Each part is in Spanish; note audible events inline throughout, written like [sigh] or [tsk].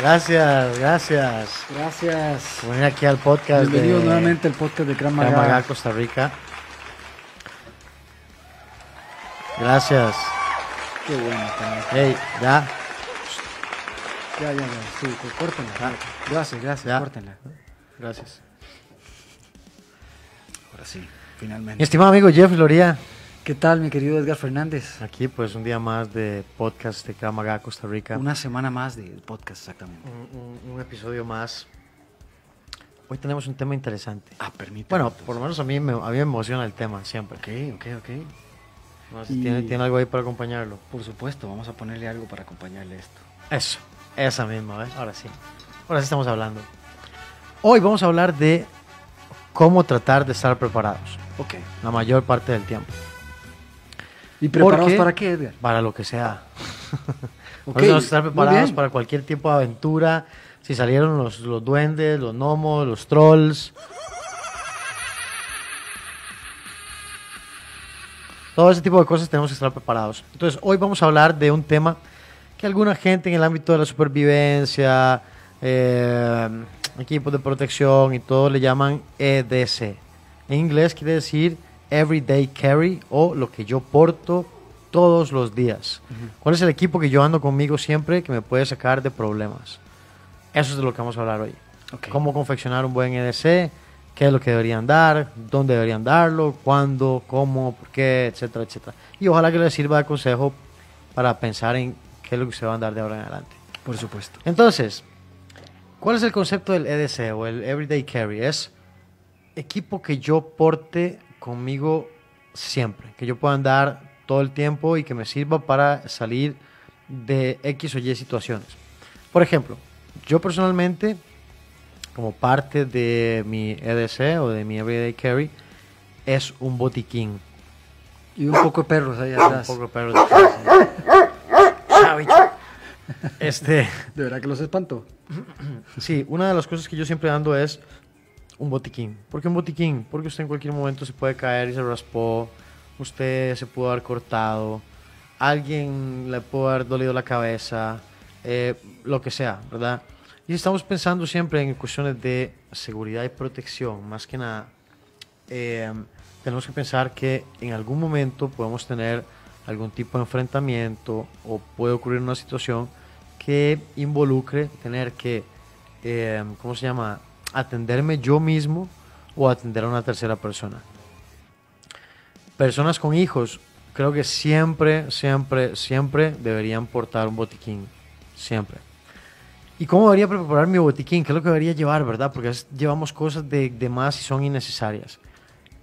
Gracias, gracias. Gracias. Por venir aquí al podcast Bienvenidos de nuevamente al podcast de Gran Krav Maga. Maga, Costa Rica. Gracias. Qué bueno también. Hey, ya, Ya, ya, ya. Sí, córtenla. Gracias, gracias. Ya. Córtenla. gracias. Ahora sí, Mi finalmente. estimado amigo Jeff Loría, ¿Qué tal, mi querido Edgar Fernández? aquí pues un día más de podcast de Maga, Costa Rica. Una semana más de podcast, exactamente. Un, un- un episodio más. Hoy tenemos un tema interesante. Ah, permítame. Bueno, entonces. por lo menos a mí me, a mí me emociona el tema siempre. Ok, ok, ok. No si Y- tiene, tiene algo ahí para acompañarlo. Por supuesto, vamos a ponerle algo para acompañarle esto. Eso, esa misma, ¿ves? Ahora sí. Ahora sí estamos hablando. Hoy vamos a hablar de cómo tratar de estar preparados Ok. la mayor parte del tiempo. ¿Y preparados para qué, Edgar? Para lo que sea. [laughs] Ok, Por eso vamos a estar preparados para cualquier tipo de aventura. Si salieron los, los duendes, los gnomos, los trolls. Todo ese tipo de cosas tenemos que estar preparados. Entonces, hoy vamos a hablar de un tema que alguna gente en el ámbito de la supervivencia, eh, equipos de protección y todo le llaman EDC. En inglés quiere decir Everyday Carry o lo que yo porto todos los días. ¿Cuál es el equipo que yo ando conmigo siempre que me puede sacar de problemas? Eso es de lo que vamos a hablar hoy. Cómo confeccionar un buen EDC, qué es lo que deberían dar, dónde deberían darlo, cuándo, cómo, por qué, etcétera, etcétera. Y ojalá que les sirva de consejo para pensar en qué es lo que se va a dar de ahora en adelante. Por supuesto. Entonces, ¿cuál es el concepto del EDC o el Everyday Carry? Es equipo que yo porte conmigo siempre, que yo pueda andar todo el tiempo y que me sirva para salir de X o Y situaciones. Por ejemplo, yo personalmente, como parte de mi EDC o de mi Everyday Carry, es un botiquín. Y un poco de perros ahí Un atrás. poco de perro de casa. Chavito. Este, ¿De verdad que los espantó? Sí, una de las cosas que yo siempre ando es un botiquín. ¿Por qué un botiquín? Porque usted en cualquier momento se puede caer y se raspó, usted se pudo haber cortado, alguien le pudo haber dolido la cabeza, eh, lo que sea, ¿verdad? Y estamos pensando siempre en cuestiones de seguridad y protección, más que nada. eh, tenemos que pensar que en algún momento podemos tener algún tipo de enfrentamiento o puede ocurrir una situación que involucre tener que, eh, ¿cómo se llama?, atenderme yo mismo o atender a una tercera persona. Personas con hijos, creo que siempre, siempre, siempre deberían portar un botiquín. Siempre. ¿Y cómo debería preparar mi botiquín? ¿Qué es lo que debería llevar, verdad? Porque llevamos cosas de, de más y son innecesarias.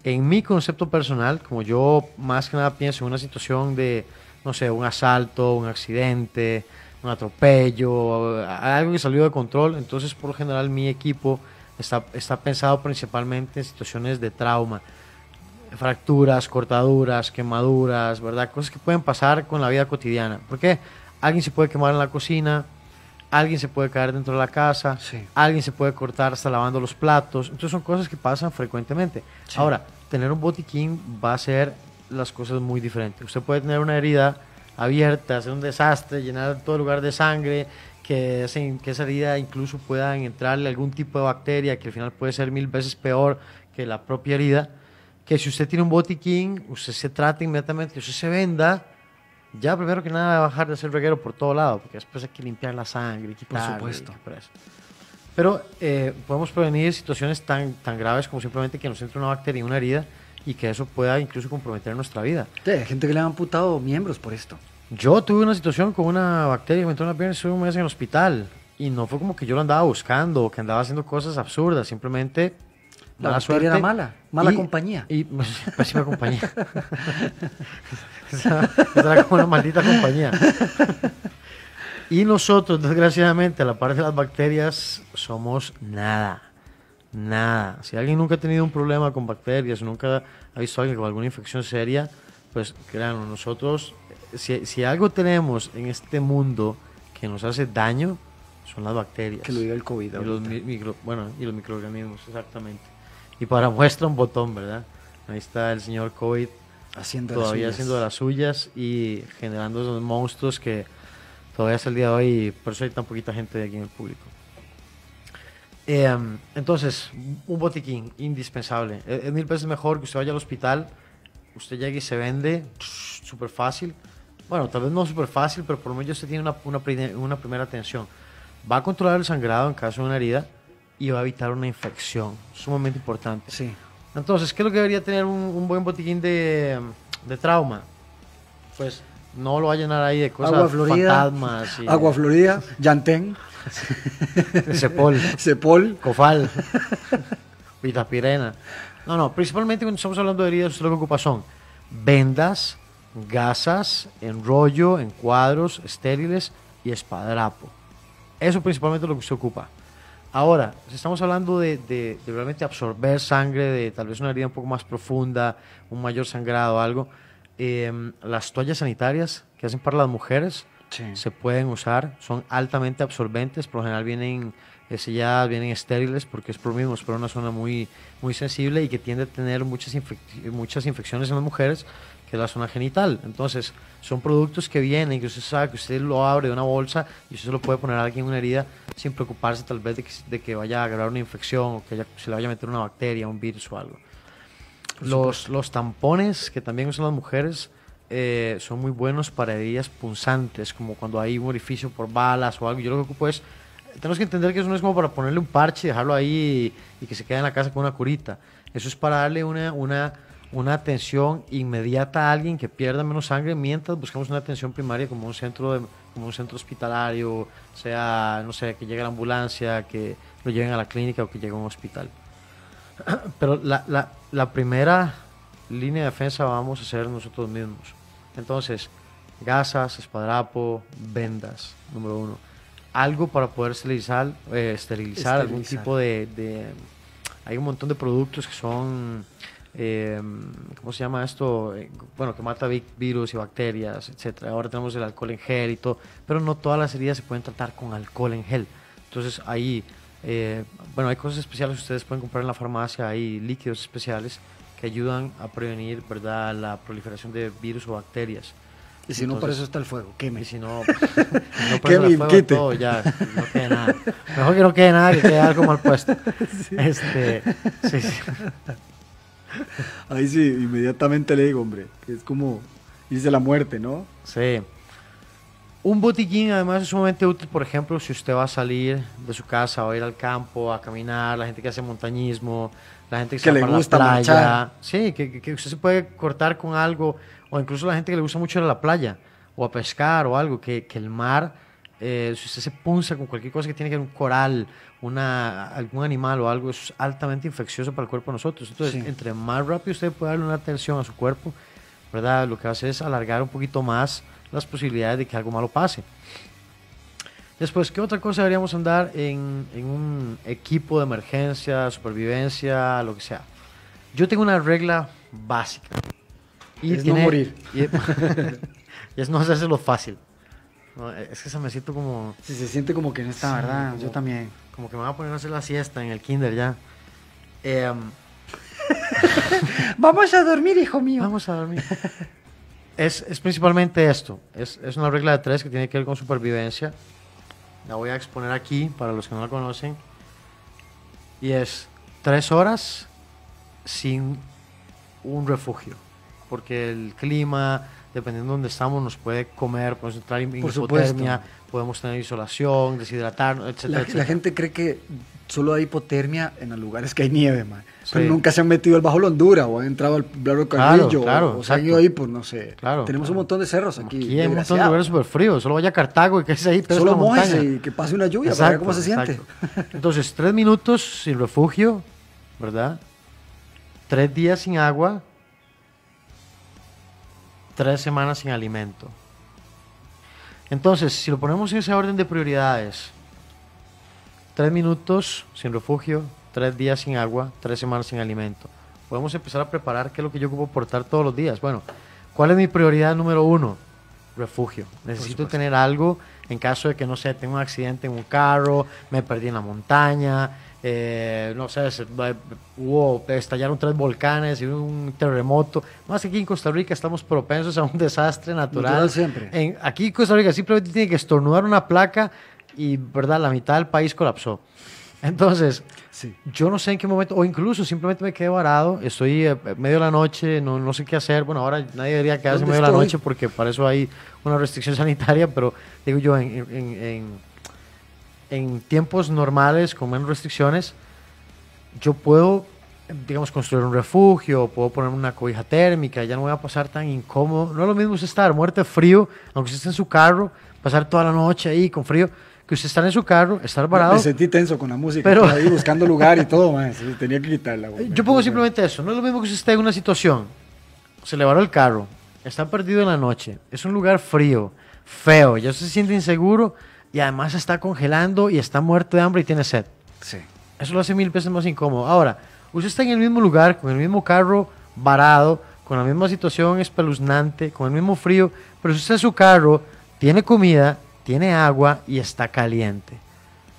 En mi concepto personal, como yo más que nada pienso en una situación de, no sé, un asalto, un accidente, un atropello, algo que salió de control, entonces por lo general mi equipo está, está pensado principalmente en situaciones de trauma, fracturas, cortaduras, quemaduras, ¿verdad? Cosas que pueden pasar con la vida cotidiana. ¿Por qué? Alguien se puede quemar en la cocina, alguien se puede caer dentro de la casa, Sí. alguien se puede cortar hasta lavando los platos. Entonces son cosas que pasan frecuentemente. Sí. Ahora, tener un botiquín va a hacer las cosas muy diferentes. Usted puede tener una herida abierta, hacer un desastre, llenar todo el lugar de sangre, que, ese- que esa herida incluso pueda entrarle algún tipo de bacteria que al final puede ser mil veces peor que la propia herida. Que si usted tiene un botiquín, usted se trata inmediatamente, usted se venda, ya primero que nada va a bajar de ser reguero por todo lado, porque después hay que limpiar la sangre y quitar. supuesto. Pero eh, podemos prevenir situaciones tan, tan graves como simplemente que nos entre una bacteria en una herida y que eso pueda incluso comprometer nuestra vida. Sí, hay gente que le han amputado miembros por esto. Yo tuve una situación con una bacteria que me entró en la pierna y estuve un mes en el hospital. Y no fue como que yo lo andaba buscando o que andaba haciendo cosas absurdas, simplemente La mala suerte. era mala, mala y- compañía. Y [laughs] pésima compañía. esa, esa era como una maldita compañía. Y nosotros, desgraciadamente, a la parte de las bacterias, somos nada. Nada. Si alguien nunca ha tenido un problema con bacterias, nunca ha visto a alguien con alguna infección seria, pues créanlo, nosotros, si, si algo tenemos en este mundo que nos hace daño, son las bacterias. Que lo diga el COVID. Y los, micro- bueno, y los microorganismos, exactamente. Y para muestra un botón, ¿verdad? Ahí está el señor COVID haciendo las todavía suyas. haciendo de las suyas y generando esos monstruos que Todavía hasta el día de hoy, por eso hay tan poquita gente aquí en el público. Em, entonces, un botiquín indispensable. Es, es mil veces mejor que usted vaya al hospital, usted llegue y se vende [tsk] súper fácil. Bueno, tal vez no súper fácil, pero por lo menos usted tiene una, una, una primera atención. Va a controlar el sangrado en caso de una herida y va a evitar una infección. Sumamente importante. Sí. Entonces, ¿qué es lo que debería tener un, un buen botiquín de, de trauma? Pues no lo va a llenar ahí de cosas Agua Florida. fantasmas y Agua Florida, Yantén, de Cepol, Cepol. [laughs] Cofal, [laughs] Vitapirena. No, no, principalmente cuando estamos hablando de heridas, lo que ocupa son vendas, gasas, enrollo, encuadros, estériles y espadrapo. Eso principalmente es lo que usted ocupa. Ahora, si estamos hablando de, de- de realmente absorber sangre, de tal vez una herida un poco más profunda, un mayor sangrado o algo, em, las toallas sanitarias que hacen para las mujeres Sí. se pueden usar, son altamente absorbentes, por lo general vienen eh, selladas, vienen estériles porque es por mismo, es por una zona muy, muy sensible y que tiende a tener muchas, infec- muchas infecciones en las mujeres, que es la zona genital. Entonces, son productos que vienen, que usted sabe que usted lo abre de una bolsa y usted se lo puede poner a alguien en una herida sin preocuparse tal vez de que, de que vaya a agarrar una infección o que haya- se le vaya a meter una bacteria, un virus o algo. Los, los tampones que también usan las mujeres eh, son muy buenos para heridas punzantes, como cuando hay un orificio por balas o algo. Yo lo que ocupo es, tenemos que entender que eso no es como para ponerle un parche y dejarlo ahí y, y que se quede en la casa con una curita. Eso es para darle una, una, una atención inmediata a alguien que pierda menos sangre mientras buscamos una atención primaria como un centro, de- como un centro hospitalario, sea, no sé, que llegue la ambulancia, que lo lleven a la clínica o que llegue a un hospital. [clears throat] Pero la, la, la primera línea de defensa vamos a hacer nosotros mismos. Entonces, gasas, espadrapo, vendas, número uno. Algo para poder esterilizar, eh, esterilizar, algún Esterilizar. tipo de, de- Hay un montón de productos que son... eh, ¿Cómo se llama esto? Eh, Bueno, que mata vi- virus y bacterias, etcétera. Ahora tenemos el alcohol en gel y todo, pero no todas las heridas se pueden tratar con alcohol en gel. Entonces ahí, eh, bueno, hay cosas especiales que ustedes pueden comprar en la farmacia, hay líquidos especiales que ayudan a prevenir, ¿verdad?, la proliferación de virus o bacterias. Y si no, por Entonces- eso está el fuego. Queme. Y si no, pues, [laughs] no [laughs] me el fuego todo, ya, no quede nada. Mejor que no quede nada que quede algo mal puesto. [laughs] Este, sí, sí. [laughs] Ahí sí, inmediatamente le digo, hombre, que es como irse la muerte, ¿no? Sí. Un botiquín además es sumamente útil, por ejemplo, si usted va a salir de su casa o a ir al campo a caminar, la gente que hace montañismo, la gente que, se Que va le para la gusta playa. Sí, que, que- que usted se puede cortar con algo, o incluso la gente que le gusta mucho ir a la playa o a pescar o algo, que, que el mar, eh, si usted se punza con cualquier cosa que tiene que ver un coral, una, algún animal o algo, es altamente infeccioso para el cuerpo de nosotros. Entonces, Sí. entre más rápido usted puede darle una atención a su cuerpo, ¿verdad? Lo que va a hacer es alargar un poquito más las posibilidades de que algo malo pase. Después, ¿qué otra cosa deberíamos andar en, en un equipo de emergencia, supervivencia, lo que sea? Yo tengo una regla básica. Es no morir. Y, y es no [laughs] hacérselo fácil. No, es que se me siento como, Si se siente como que no está, Sí, ¿verdad? como- Yo también. como que me voy a poner a hacer la siesta en el kinder ya. Em, [laughs] Vamos a dormir, hijo mío. Vamos a dormir. es, es principalmente esto. Es, es una regla de tres que tiene que ver con supervivencia. La voy a exponer aquí para los que no la conocen. Y es tres horas sin un refugio. Porque el clima, dependiendo de dónde estamos, nos puede comer, podemos entrar en Por hipotermia, podemos tener isolación, deshidratarnos, etcétera, La, la gente cree que solo hay hipotermia en los lugares que hay nieve, man. Pero Sí. nunca se han metido al Bajo Honduras o han entrado al Blaro Carrillo claro, o, o se han exacto. ido ahí por, no sé. Claro, Tenemos un claro. montón de cerros aquí. Aquí hay un montón de lugares súper fríos. Solo vaya a Cartago y que es ahí, pero Solo montaña. y que pase una lluvia para ver cómo se siente. exacto. Entonces, tres minutos sin refugio, ¿verdad? Tres días sin agua, tres semanas sin alimento. Entonces, si lo ponemos en ese orden de prioridades, tres minutos sin refugio, tres días sin agua, tres semanas sin alimento. Podemos empezar a preparar qué es lo que yo ocupo portar todos los días. Bueno, ¿cuál es mi prioridad número uno? Refugio. Necesito tener algo en caso de que, no sé, tengo un accidente en un carro, me perdí en la montaña, eh, no sé, se- hubo, estallaron tres volcanes y un terremoto. Más que aquí en Costa Rica estamos propensos a un desastre natural. Natural siempre. En, aquí en Costa Rica simplemente tiene que estornudar una placa y, ¿verdad? La mitad del país colapsó. Entonces, Sí. yo no sé en qué momento, o incluso simplemente me quedé varado, estoy eh, medio de la noche, no, no sé qué hacer. Bueno, ahora nadie debería quedarse en ¿Dónde medio de la noche porque para eso hay una restricción [laughs] sanitaria, pero digo yo, en, en- en- en tiempos normales, con menos restricciones, yo puedo, digamos, construir un refugio, puedo poner una cobija térmica, ya no voy a pasar tan incómodo. No es lo mismo usted estar muerto de frío, aunque usted esté en su carro, pasar toda la noche ahí con frío, que usted estar en su carro, estar varado. Me sentí tenso con la música, Pero- ahí buscando [laughs] lugar y todo. Sí, Tenía que quitarla. güey. Yo pongo simplemente eso. No es lo mismo que usted esté en una situación. Se le varó el carro. Está perdido en la noche. Es un lugar frío, feo. Ya se siente inseguro y además está congelando y está muerto de hambre y tiene sed. Sí. Eso lo hace mil veces más incómodo. Ahora, usted está en el mismo lugar, con el mismo carro varado, con la misma situación espeluznante, con el mismo frío, pero si usted en su carro tiene comida, tiene agua y está caliente.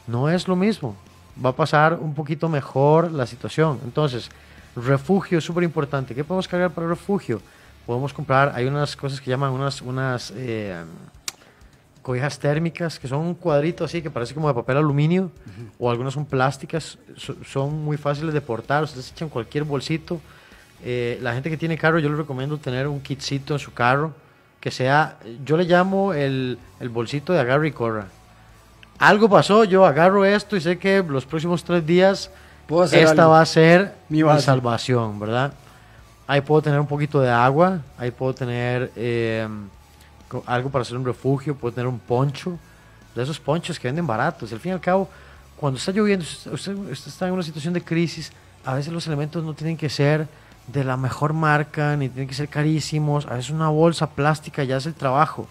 No es lo mismo. Va a pasar un poquito mejor la situación. Entonces, refugio es súper importante. ¿Qué podemos cargar para refugio? Podemos comprar, hay unas cosas que llaman unas, unas eh, cobijas térmicas, que son un cuadrito así que parece como de papel aluminio, o algunas son plásticas, so- son muy fáciles de portar, ustedes echan cualquier bolsito. Eh, la gente que tiene carro, yo les recomiendo tener un kitcito en su carro, que sea, yo le llamo el, el bolsito de agarre y corra. Algo pasó, yo agarro esto y sé que los próximos tres días esta algo. va a ser Mi mi, salvación, ¿verdad? Ahí puedo tener un poquito de agua, ahí puedo tener eh, algo para hacer un refugio, puedo tener un poncho, de esos ponchos que venden baratos. Al fin y al cabo, cuando está lloviendo, usted, está en una situación de crisis, a veces los elementos no tienen que ser de la mejor marca, ni tienen que ser carísimos. A veces una bolsa plástica ya hace el trabajo.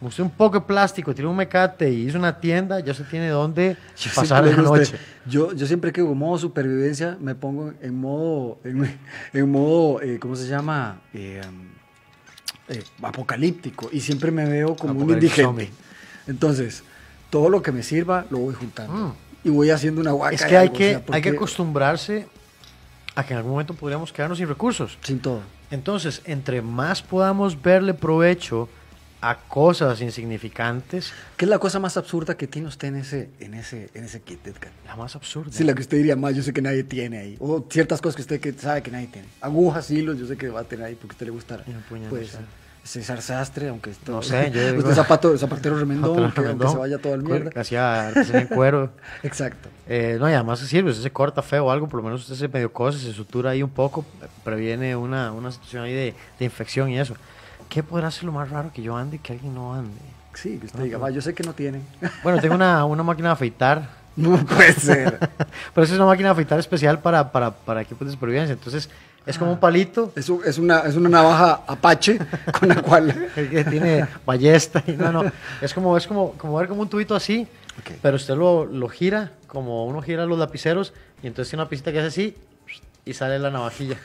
Usted un poco de plástico, tiene un mecate y hizo una tienda, ya se tiene dónde [laughs] Yo pasar la digo noche. usted, Yo, yo siempre que en modo supervivencia me pongo en modo, en, en modo, eh, ¿cómo se llama? Eh, um, eh, apocalíptico. Y siempre me veo como un indigente. Entonces, todo lo que me sirva lo voy juntando. Mm. Y voy haciendo una guaca. Es que hay algo, o que, hay que acostumbrarse a que en algún momento podríamos quedarnos sin recursos. Sin todo. Entonces, entre más podamos verle provecho a cosas insignificantes, ¿Qué es la cosa más absurda que tiene usted en ese, en ese, en ese kit, Edgar? la más absurda. Sí, la que usted diría más, yo sé que nadie tiene ahí. O ciertas cosas que usted que sabe que nadie tiene. Agujas, hilos, yo sé que va a tener ahí porque a usted le gusta. Y un puñal, Pues, sé. César Sastre, aunque esto, No sé, yo digo- usted [laughs] zapato, zapatero remendón, Otro que, aunque remendón, se vaya toda la mierda. Hacía artesanía en cuero. [laughs] Exacto. Eh, no, y además sirve, usted se corta feo o algo, por lo menos usted se medio cose, se sutura ahí un poco, previene una, una situación ahí de, de infección y eso. ¿Qué podrá ser lo más raro que yo ande y que alguien no ande? Sí, que usted No, diga, va, yo sé que no tienen. [laughs] Bueno, tengo una, una máquina de afeitar, [laughs] no puede ser. [laughs] pero esa es una máquina de afeitar especial para, para, para equipos de supervivencia. Entonces, es como un palito Es, es, una, es una navaja apache con la cual... que tiene ballesta y no, no. Es como, es como, como ver como un tubito así, Ok. pero usted lo, lo gira, como uno gira los lapiceros, y entonces tiene una pisita que hace así y sale la navajilla.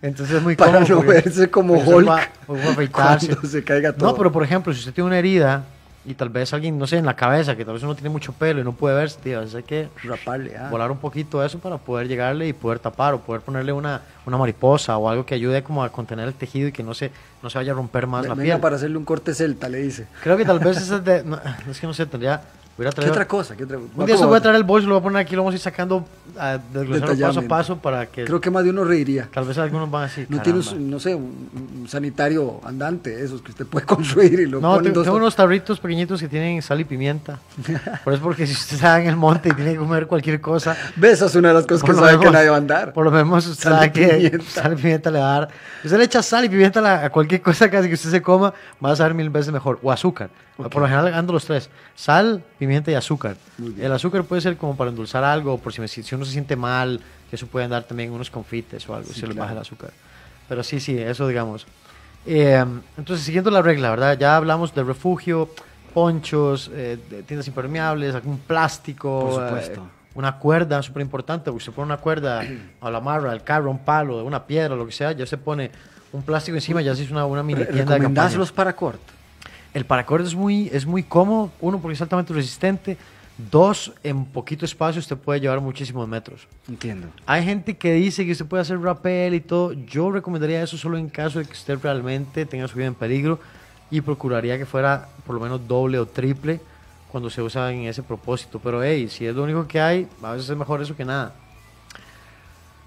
Entonces es muy Para cómodo no verse como Hulk va- se caiga todo. No, pero por ejemplo, si usted tiene una herida y tal vez alguien, no sé, en la cabeza, que tal vez uno tiene mucho pelo y no puede verse, tío, hay que Raparle, ah. volar un poquito eso para poder llegarle y poder tapar o poder ponerle una, una mariposa o algo que ayude como a contener el tejido y que no se, no se vaya a romper más la Venga piel. para hacerle un corte celta, le dice. Creo que tal vez [laughs] es de... no, es que no sé, tendría... ¿Qué otra cosa? ¿Qué otra? un día se voy a traer el bolso, lo voy a poner aquí, lo vamos a ir sacando, a desglosarlo paso a paso para que Creo que más de uno reiría. tal vez algunos van a decir, No tiene, un, no sé, un, un sanitario andante, esos que usted puede [laughs] construir y lo No, tengo, dos- unos tarritos pequeñitos que tienen sal y pimienta. [laughs] Por eso porque si usted está en el monte y tiene que comer cualquier cosa, Ve, esa es una de las cosas que sabe que menos- nadie va a andar. Por lo menos usted Sal y sabe que pimienta. sal y pimienta le va a dar. Usted le echa sal y pimienta a cualquier cosa casi que usted se coma, va a saber mil veces mejor. O azúcar. Por lo general ando los tres. Sal, pimienta y azúcar. El azúcar puede ser como para endulzar algo, por si, me- si uno se siente mal, que eso puede andar también unos confites o algo, Sí, si le claro. baja el azúcar. Pero sí, sí, eso digamos. Eh, entonces, siguiendo la regla, ¿verdad? Ya hablamos de refugio, ponchos, eh, de tiendas impermeables, algún plástico. Por eh, supuesto. una cuerda, súper importante, porque se pone una cuerda a la marra, al carro, un palo, una piedra, lo que sea, ya se pone un plástico encima, ya se hizo una, una mini tienda de ¿Recomendás campaña. los? El paracord es muy, es muy cómodo, uno porque es altamente resistente, Dos, en poquito espacio usted puede llevar muchísimos metros. Entiendo. Hay gente que dice que usted puede hacer rappel y todo. Yo recomendaría eso solo en caso de que usted realmente tenga su vida en peligro y procuraría que fuera por lo menos doble o triple cuando se usa en ese propósito. Pero hey, si es lo único que hay, a veces es mejor eso que nada.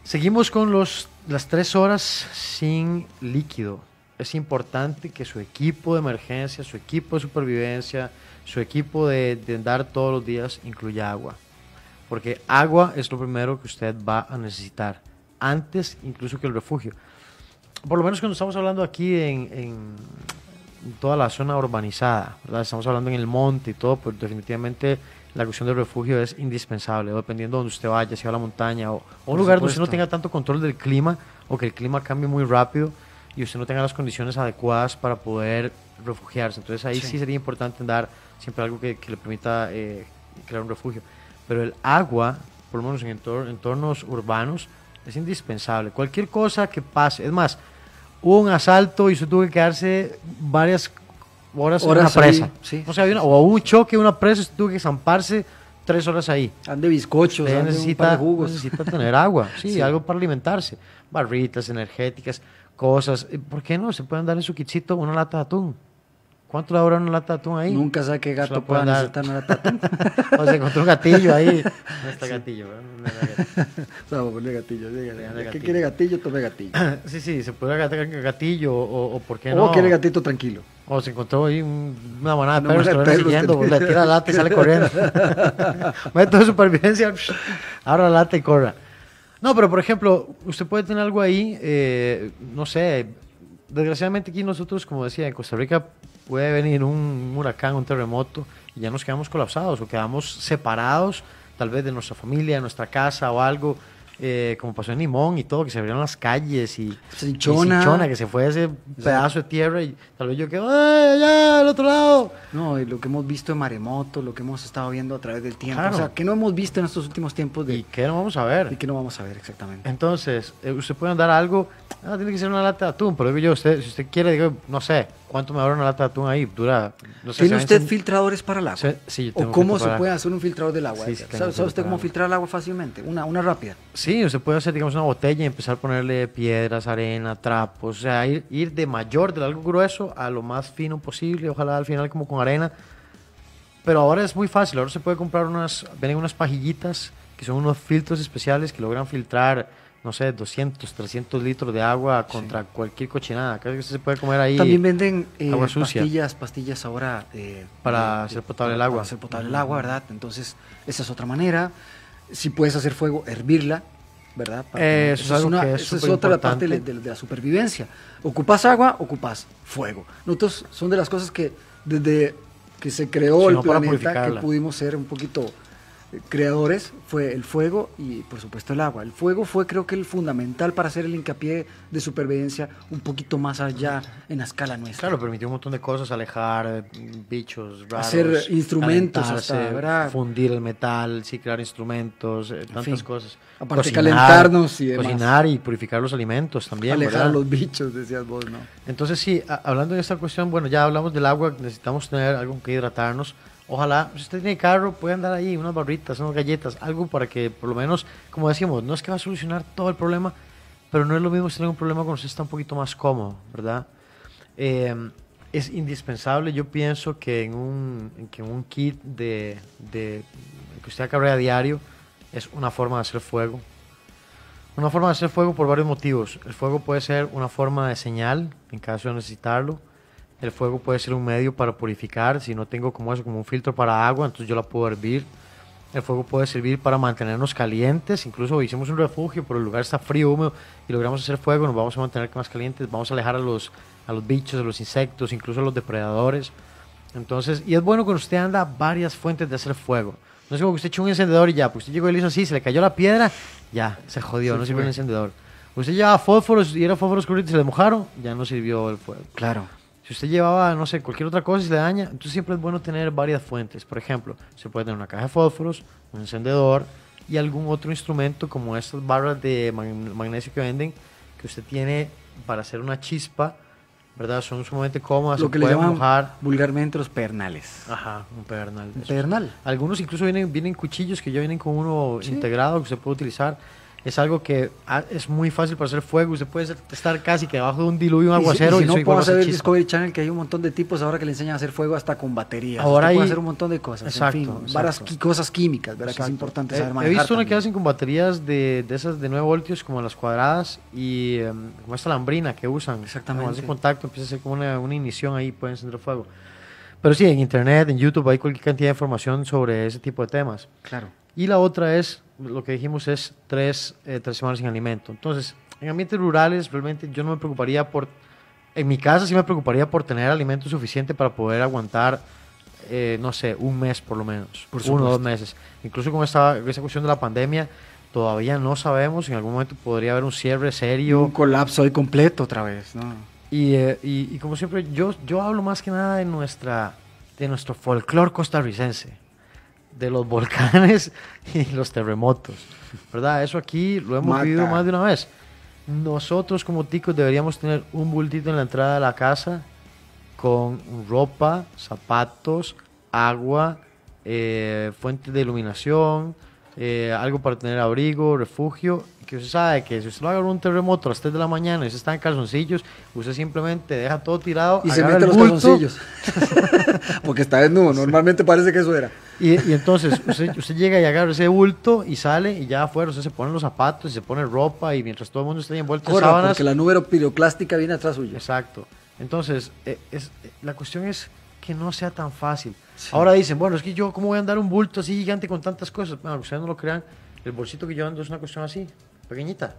Seguimos con los, las tres horas sin líquido. Es importante que su equipo de emergencia, su equipo de supervivencia, su equipo de, de andar todos los días incluya agua. Porque agua es lo primero que usted va a necesitar, antes incluso que el refugio. Por lo menos cuando estamos hablando aquí en, en toda la zona urbanizada, ¿verdad? estamos hablando en el monte y todo, pues definitivamente la cuestión del refugio es indispensable, dependiendo de donde usted vaya, si va a la montaña o, o un Por lugar donde usted no tenga tanto control del clima o que el clima cambie muy rápido y usted no tenga las condiciones adecuadas para poder refugiarse. Entonces ahí sí, Sí. sería importante dar siempre algo que, que le permita eh, crear un refugio. Pero el agua, por lo menos en entor- entornos urbanos, es indispensable. Cualquier cosa que pase, es más, hubo un asalto y usted tuvo que quedarse varias horas, en una Horas ahí, presa. sí. O sea, había una- o un choque, una presa, usted tuvo que zamparse tres horas ahí. Ande bizcochos, ande un par necesita, de jugos. necesita tener agua, [laughs] sí, Sí. algo para alimentarse. Barritas energéticas, cosas. ¿Por qué no? Se pueden dar en su kitcito una lata de atún. ¿Cuánto le dura una lata de atún ahí? Nunca sabe qué Se gato dar. necesitar una tatún. [laughs] O se encontró un gatillo ahí. No está gatillo, ¿verdad? No está gatillo. [laughs] Dígale. ¿Qué quiere gatillo? Tome gatillo. [coughs] Sí, sí, se puede agarrar gatillo o, o por qué O no. quiere gatito tranquilo. O se encontró ahí un- una manada de perros vienen perros siguiendo, que- le tira la lata y sale corriendo. [laughs] Método de supervivencia, la lata y corra. No, pero por ejemplo, usted puede tener algo ahí, eh, no sé, desgraciadamente aquí nosotros, como decía, en Costa Rica puede venir un huracán, un terremoto, y ya nos quedamos colapsados o quedamos separados, tal vez de nuestra familia, de nuestra casa o algo, eh, como pasó en Limón y todo, que se abrieron las calles y, Cinchona. y Cinchona, que se fue ese pedazo de tierra y tal vez yo quedo, ¡ay, allá, al otro lado! No, y lo que hemos visto en maremoto, lo que hemos estado viendo a través del tiempo. Claro. O sea, que no hemos visto en estos últimos tiempos de, ¿Y qué no vamos a ver? y que no vamos a ver exactamente. Entonces, eh, usted puede andar algo, ah, tiene que ser una lata de atún, pero yo, usted, si usted quiere, digo, no sé, ¿cuánto me dura una lata de atún ahí? Dura, no sé, ¿Tiene usted filtradores para el agua? Sí, sí, yo ¿O tengo cómo filtro se puede hacer un filtrador del agua? Sí, sí, ¿Sabe, usted cómo filtrar el agua fácilmente? Una, una rápida. Sí, usted puede hacer, digamos, una botella y empezar a ponerle piedras, arena, trapos, o sea, ir, ir de mayor, de algo grueso, a lo más fino posible, ojalá al final como con arena. Pero ahora es muy fácil, ahora se puede comprar unas, vienen unas pajillitas que son unos filtros especiales que logran filtrar, no sé, 200, 300 litros de agua contra cualquier cochinada. Creo que se puede comer ahí. También venden eh, agua sucia. pastillas, pastillas ahora eh, Para hacer potable el para agua. hacer potable el agua, ¿verdad? Entonces, esa es otra manera. Si puedes hacer fuego, hervirla, ¿verdad? Para Eh, eso es algo una- que es otra parte de, superimportante. de- de la supervivencia. Ocupas agua, ocupas fuego. Nosotros son de las cosas que desde que se creó Sí, el no para planeta, que pudimos ser un poquito creadores, fue el fuego y por supuesto el agua. El fuego fue creo que el fundamental para hacer el hincapié de supervivencia un poquito más allá en la escala nuestra. Claro, permitió un montón de cosas, alejar eh, bichos raros. Hacer instrumentos hasta. Fundir el metal, sí, crear instrumentos, eh, tantas fin. cosas. Aparte calentarnos y demás. Cocinar y purificar los alimentos también, alejar ¿verdad? los bichos, decías vos, ¿no? Entonces sí, hablando de esta cuestión, bueno, ya hablamos del agua, necesitamos tener algo que hidratarnos. Ojalá, si usted tiene carro, puede andar ahí, unas barritas, unas galletas, algo para que por lo menos, como decíamos, no es que va a solucionar todo el problema, pero no es lo mismo tener un problema cuando usted está un poquito más cómodo, ¿verdad? Eh, es indispensable, yo pienso que en un, que en un kit de, de que usted acarrea a diario es una forma de hacer fuego. Una forma de hacer fuego por varios motivos. El fuego puede ser una forma de señal en caso de necesitarlo. El fuego puede ser un medio para purificar. Si no tengo como eso, como un filtro para agua, entonces yo la puedo hervir. El fuego puede servir para mantenernos calientes. Incluso hicimos un refugio, pero el lugar está frío, húmedo y logramos hacer fuego. Nos vamos a mantener más calientes. Vamos a alejar a los, a los bichos, a los insectos, incluso a los depredadores. Entonces, y es bueno cuando usted anda varias fuentes de hacer fuego. No es como que usted echó un encendedor y ya, pues usted llegó y le hizo así, se le cayó la piedra, ya, se jodió, Se no sirvió el encendedor. Usted llevaba fósforos y era fósforos corrientes y se le mojaron, ya no sirvió el fuego. Claro. Si usted llevaba, no sé, cualquier otra cosa y se le daña, entonces siempre es bueno tener varias fuentes. Por ejemplo, se puede tener una caja de fósforos, un encendedor y algún otro instrumento como estas barras de mag- magnesio que venden, que usted tiene para hacer una chispa ¿verdad? Son sumamente cómodas, Lo que le pueden llaman mojar. vulgarmente los pernales. Ajá, un pedernal. Un pedernal. Algunos incluso vienen, vienen cuchillos que ya vienen con uno Sí. integrado que se puede utilizar. Es algo que ah, es muy fácil para hacer fuego. Usted puede estar casi que debajo de un diluvio, un Y si- aguacero y si, no puedo hacer chispa. Discovery Channel que hay un montón de tipos ahora que le enseñan a hacer fuego hasta con baterías. Ahora Usted puede hay- hacer un montón de cosas. Exacto, en fin, exacto. varas qui- cosas químicas, ¿verdad? Que es importante He- saber He, manejar. visto una que hacen con baterías de, de esas de 9 voltios, como las cuadradas, y em, como esta lambrina que usan. Exactamente. Cuando hace contacto, empieza a ser como una, una ignición ahí, puede encender fuego. Pero sí, en internet, en YouTube, hay cualquier cantidad de información sobre ese tipo de temas. Claro. Y la otra es, lo que dijimos es tres, eh, tres semanas sin alimento. Entonces, en ambientes rurales, realmente yo no me preocuparía por, en mi casa sí me preocuparía por tener alimento suficiente para poder aguantar, eh, no sé, un mes por lo menos, Por uno o dos meses. Incluso con esta, esta cuestión de la pandemia, todavía no sabemos, en algún momento podría haber un cierre serio. un colapso ahí completo otra vez, ¿no? Y, eh, y, y como siempre, yo, yo hablo más que nada de, nuestra, de nuestro folclore costarricense, de los volcanes [laughs] y los terremotos, ¿verdad? Eso aquí lo hemos Mata. vivido más de una vez. Nosotros como ticos deberíamos tener un bultito en la entrada de la casa con ropa, zapatos, agua, eh, fuente de iluminación, eh, algo para tener abrigo, refugio. Que usted sabe que si usted lo agarra un terremoto a las 3 de la mañana y usted está en calzoncillos, usted simplemente deja todo tirado, Y se mete los bulto, calzoncillos. [laughs] Porque está desnudo. Normalmente parece que eso era. Y, y entonces usted, usted llega y agarra ese bulto y sale y ya afuera usted se pone los zapatos y se pone ropa y mientras todo el mundo está envuelto en sábanas. porque la nube piroclástica viene atrás suyo. Exacto. Entonces, eh, es, eh, la cuestión es que no sea tan fácil. Sí. Ahora dicen, bueno, es que yo, ¿cómo voy a andar un bulto así gigante con tantas cosas? Bueno, ustedes no lo crean, el bolsito que yo ando es una cuestión así, pequeñita.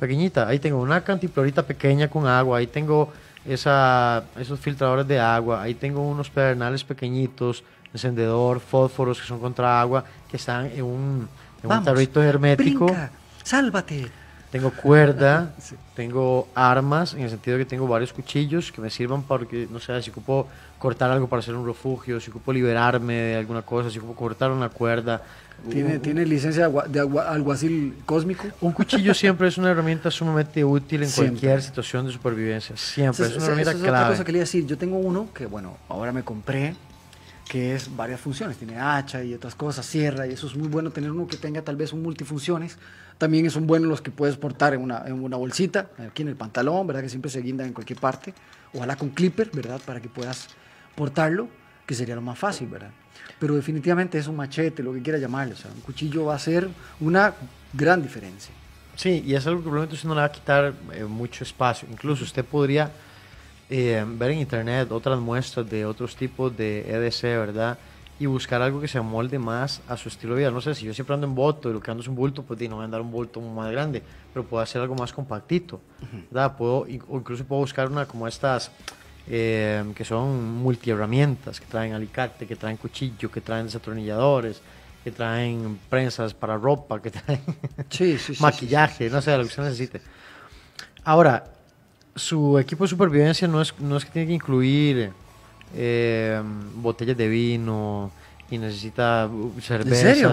Pequeñita. Ahí tengo una cantimplorita pequeña con agua, ahí tengo esa, esos filtradores de agua, ahí tengo unos pedernales pequeñitos, encendedor, fósforos que son contra agua, que están en un, en un Vamos, tarrito hermético. Brinca, sálvate. Tengo cuerda, [laughs] Sí. tengo armas, en el sentido que tengo varios cuchillos que me sirvan porque, no sé, si ocupo cortar algo para hacer un refugio, si ocupo liberarme de alguna cosa, si ocupo cortar una cuerda. ¿Tiene, un, ¿tiene licencia de, agua- de agua- alguacil cósmico? un cuchillo siempre es una herramienta sumamente útil en Siempre. cualquier situación de supervivencia. Siempre, Esa- es una esa- herramienta es otra clave. cosa que le iba a decir. Yo tengo uno que, bueno, ahora me compré, que es varias funciones. Tiene hacha y otras cosas, sierra, y eso es muy bueno tener uno que tenga tal vez un multifunciones. También son buenos los que puedes portar en una, en una bolsita, aquí en el pantalón, ¿verdad? Que siempre se guindan en cualquier parte. Ojalá con clipper, ¿verdad? Para que puedas portarlo, que sería lo más fácil, ¿verdad? Pero definitivamente es un machete, lo que quiera llamarle. O sea, un cuchillo va a ser una gran diferencia. Sí, y es algo que probablemente usted no le va a quitar eh, mucho espacio. Incluso usted podría eh, ver en internet otras muestras de otros tipos de EDC, ¿verdad? Y buscar algo que se amolde más a su estilo de vida. No sé, si yo siempre ando en boto y lo que ando es un bulto, pues no voy a andar un bulto más grande, pero puedo hacer algo más compactito, ¿verdad? Puedo, incluso puedo buscar una como estas eh, que son multiherramientas, que traen alicate, que traen cuchillo, que traen desatornilladores, que traen prensas para ropa, que traen Sí, sí, sí. maquillaje, no sé, lo que usted necesite. Ahora, su equipo de supervivencia no es, no es que tiene que incluir eh, botellas de vino y necesita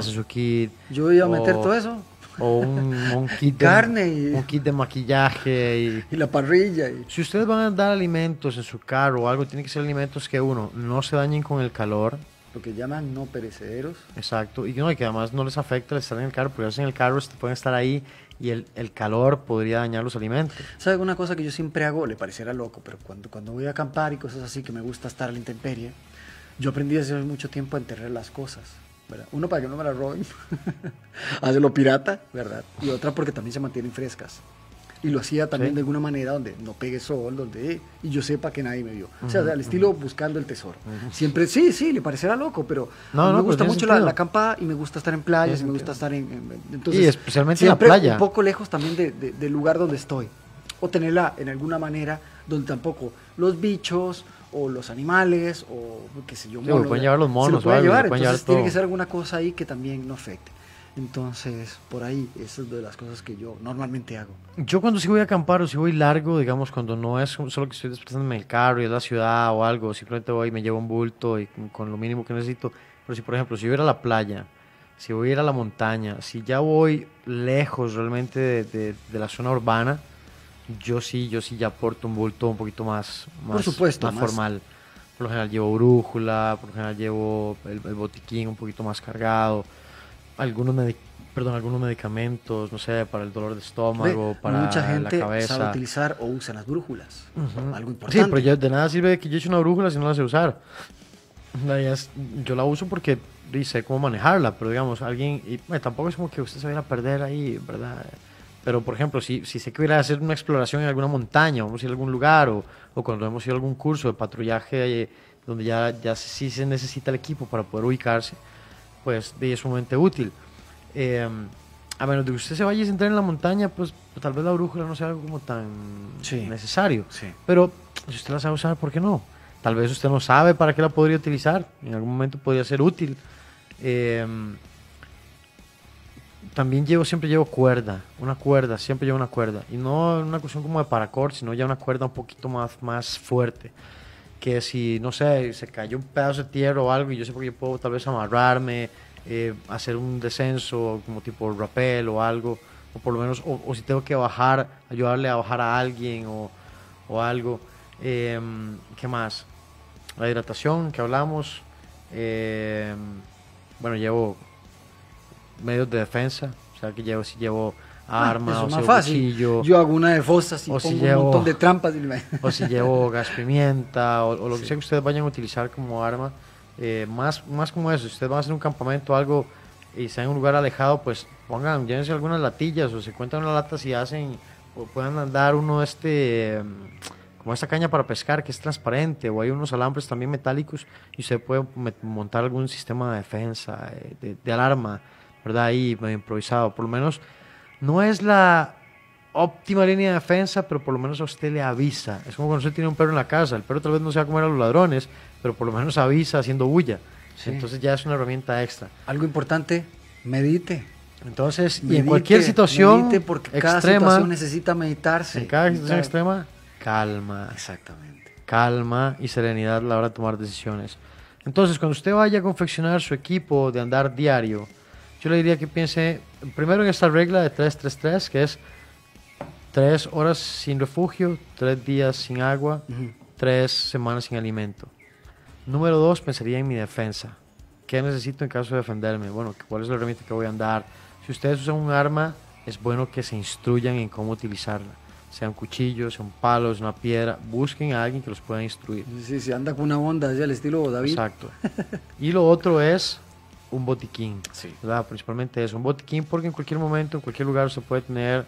en su kit. Yo iba a meter o- todo eso. O un, un kit de, [laughs] Carne y- un kit de maquillaje. Y, [laughs] Y la parrilla. Y... si ustedes van a dar alimentos en su carro o algo, tiene que ser alimentos que uno no se dañen con el calor, Lo que llaman no perecederos. Exacto, y no, que además no les afecta el estar en el carro, porque en el carro est- pueden estar ahí y el, el calor podría dañar los alimentos. ¿Sabe una cosa que yo siempre hago? Le pareciera loco, pero cuando, cuando voy a acampar y cosas así que me gusta estar a la intemperie, yo aprendí hace mucho tiempo a enterrar las cosas. ¿verdad? Uno para que no me las roben, [laughs] hacerlo pirata, ¿verdad? Y otra porque también se mantienen frescas. Y lo hacía también Sí. de alguna manera donde no pegue sol, donde y yo sepa que nadie me vio. O sea, al estilo buscando el tesoro. Siempre, sí, sí, le parecerá loco, pero No, no, me pero gusta mucho la, la y me gusta estar en playas y me gusta estar en... en- entonces, Y especialmente en la playa. Un poco lejos también de- de- del lugar donde estoy. O tenerla en alguna manera donde tampoco los bichos o los animales o qué sé yo, Sí, pueden llevar los se monos lo o pueden algo, llevar. se pueden llevar Entonces tiene que ser alguna cosa ahí que también no afecte. Entonces, por ahí, eso es de las cosas que yo normalmente hago. Yo cuando sí voy a acampar o si voy largo, digamos, cuando no es solo que estoy desplazándome en el carro y es la ciudad o algo, simplemente voy y me llevo un bulto y con, lo mínimo que necesito. Pero si, por ejemplo, si voy a ir a la playa, si voy a ir a la montaña, si ya voy lejos realmente de, de- de la zona urbana, yo sí, yo sí ya porto un bulto un poquito más, más, Por supuesto, más más- formal. Por lo general llevo brújula, por lo general llevo el, el botiquín un poquito más cargado, algunos, medi- perdón, algunos medicamentos, no sé, para el dolor de estómago, Ve, para mucha la gente cabeza. sabe utilizar o usa las brújulas. Ujú. Algo importante. Sí, pero yo- de nada sirve que yo eche una brújula si no la sé usar. La es- yo la uso porque sé cómo manejarla, pero digamos, alguien, y bueno, tampoco es como que usted se vaya a perder ahí, ¿verdad? Pero, por ejemplo, si, si sé que voy a ir a hacer una exploración en alguna montaña, vamos a ir a algún lugar, o, o cuando hemos ido a algún curso de patrullaje eh, donde ya, ya sí se necesita el equipo para poder ubicarse, pues de es sumamente útil. Eh, a menos de que usted se vaya a centrar en la montaña, pues tal vez la brújula no sea algo como tan Sí. necesario. Sí. Pero si usted la sabe usar, ¿por qué no? Tal vez usted no sabe para qué la podría utilizar. En algún momento podría ser útil. Eh, también llevo, siempre llevo cuerda, una cuerda, siempre llevo una cuerda. Y no una cuestión como de paracord, sino ya una cuerda un poquito más, más fuerte. Que si, no sé, se cayó un pedazo de tierra o algo y yo sé porque yo puedo tal vez amarrarme, eh, hacer un descenso como tipo rappel o algo, o por lo menos, o, si tengo que bajar, ayudarle a bajar a alguien o, o algo. Eh, ¿Qué más? La hidratación que hablamos. eh, bueno, llevo medios de defensa, o sea que llevo, si llevo Ah, armas, eso o si llevo fácil. cuchillo, Yo hago una de fosas y o si pongo llevo- un montón de trampas. y me- o si llevo [laughs] gas pimienta, o, o lo que sea que ustedes vayan a utilizar como arma, eh, más, más como eso, si ustedes van a hacer un campamento o algo y están en un lugar alejado, pues pongan, llévense algunas latillas o se cuentan unas latas y hacen, o puedan andar uno este, em, como esta caña para pescar que es transparente, o hay unos alambres también metálicos y usted puede montar algún sistema de defensa, eh, de, de alarma, ¿verdad? Ahí medio improvisado, por lo menos no es la óptima línea de defensa, pero por lo menos a usted le avisa. Es como cuando usted tiene un perro en la casa. El perro tal vez no se va a comer a los ladrones, pero por lo menos avisa haciendo bulla. Sí. Entonces ya es una herramienta extra. Algo importante, medite. Entonces, y en cualquier situación medite porque cada extrema, situación necesita meditarse. en cada situación Cada- extrema, calma, Exactamente. calma y serenidad a la hora de tomar decisiones. Entonces, cuando usted vaya a confeccionar su equipo de andar diario, yo le diría que piense primero en esta regla de 333, que es tres horas sin refugio, tres días sin agua, Ujú. tres semanas sin alimento. Número dos, pensaría en mi defensa. ¿Qué necesito en caso de defenderme? Bueno, ¿cuál es la herramienta que voy a andar? Si ustedes usan un arma, es bueno que se instruyan en cómo utilizarla. Sea un cuchillo, sea un palo, sea una piedra. Busquen a alguien que los pueda instruir. Sí, sí, anda con una onda así al estilo David. Exacto. Y lo otro es un botiquín. Sí. ¿verdad? Principalmente eso, un botiquín porque en cualquier momento, en cualquier lugar se puede tener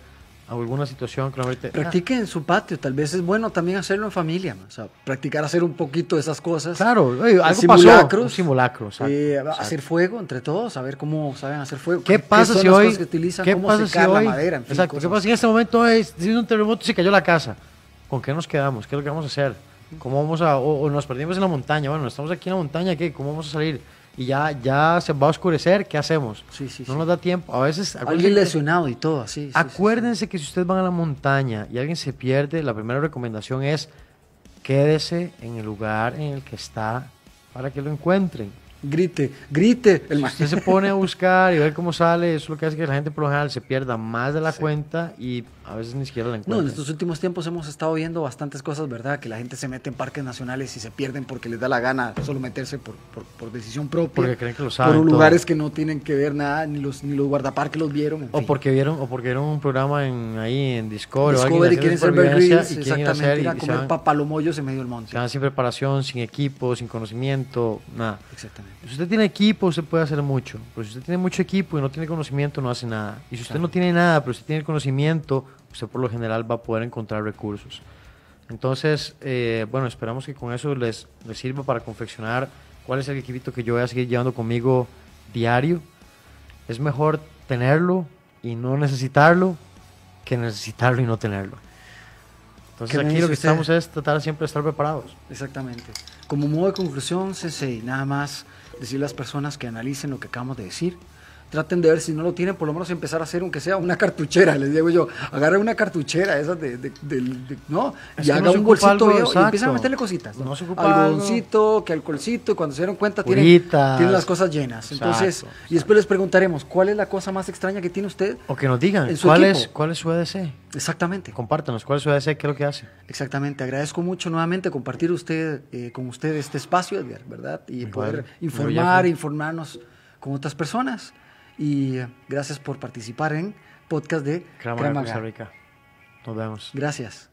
alguna situación que ahorita... Practique en su patio, tal vez es bueno también hacerlo en familia, o sea, practicar hacer un poquito de esas cosas. Claro, oye, algo simulacros. pasó. Un simulacro, exacto, Eh, exacto. hacer fuego entre todos, saber cómo saben hacer fuego. ¿Qué pasa son si hoy... que utilizan, ¿Qué cómo pasa si hoy... la madera, en fin, exacto, ¿qué cosas. pasa si en este momento si un terremoto y se cayó la casa? ¿Con qué nos quedamos? ¿Qué es lo que vamos a hacer? ¿Cómo vamos a...? O, o nos perdimos en la montaña. Bueno, estamos aquí en la montaña, ¿qué? ¿Cómo vamos a salir? Y ya, ya se va a oscurecer, ¿qué hacemos? Sí, sí, no sí. nos da tiempo. A veces... Alguien lesionado y todo, así. sí, sí, sí. Acuérdense que si ustedes van a la montaña y alguien se pierde, la primera recomendación es quédese en el lugar en el que está para que lo encuentren. Grite, grite. El Si usted se pone a buscar y ver cómo sale, eso es lo que hace que la gente por lo general se pierda más de la cuenta y a veces ni siquiera la No, encuentra. en estos últimos tiempos hemos estado viendo bastantes cosas, ¿verdad? Que la gente se mete en parques nacionales y se pierden porque les da la gana solo meterse por, por, por decisión propia. Porque creen que lo saben Por todo. lugares que no tienen que ver nada, ni los, ni los guardaparques los vieron. en O fin. porque vieron, o porque vieron un programa en, ahí en Discovery, Discovery haciendo quieren ser y quieren ir a exactamente, hacer ir a y comer papalomollos en medio del monte. van sin preparación, sin equipo, sin conocimiento, nada. Exactamente. Si usted tiene equipo, usted puede hacer mucho. Pero si usted tiene mucho equipo y no tiene conocimiento, no hace nada. Y si usted no tiene nada, pero usted tiene conocimiento, usted por lo general va a poder encontrar recursos. Entonces, eh, bueno, esperamos que con eso les, les sirva para confeccionar cuál es el equipito que yo voy a seguir llevando conmigo diario. Es mejor tenerlo y no necesitarlo que necesitarlo y no tenerlo. Entonces ¿Qué me aquí lo que usted? estamos es tratar siempre de estar preparados. Exactamente. Como modo de conclusión, Sensei, nada más decirle a las personas que analicen lo que acabamos de decir. Traten de ver si no lo tienen, por lo menos empezar a hacer aunque sea una cartuchera, les digo yo, agarren una cartuchera esas de, de- del- de- no, Es y no haga un bolsito viejo y empiezan a meterle cositas, ¿no? No se ocupa algo. algodoncito, que alcoholcito, y cuando se dieron cuenta tienen, las cosas llenas. Entonces, Exacto, y después les preguntaremos, ¿cuál es la cosa más extraña que tiene usted? O que nos digan, En su ¿cuál equipo. es, ¿cuál es su EDC? Exactamente. Compártanos, ¿cuál es su EDC? ¿Qué es lo que hace? Exactamente, agradezco mucho nuevamente compartir usted eh, con usted este espacio, Edgar, ¿verdad? Y poder informar, informarnos con otras personas. Y eh, gracias por participar en podcast de Crama Costa. Rica. Nos vemos. Gracias.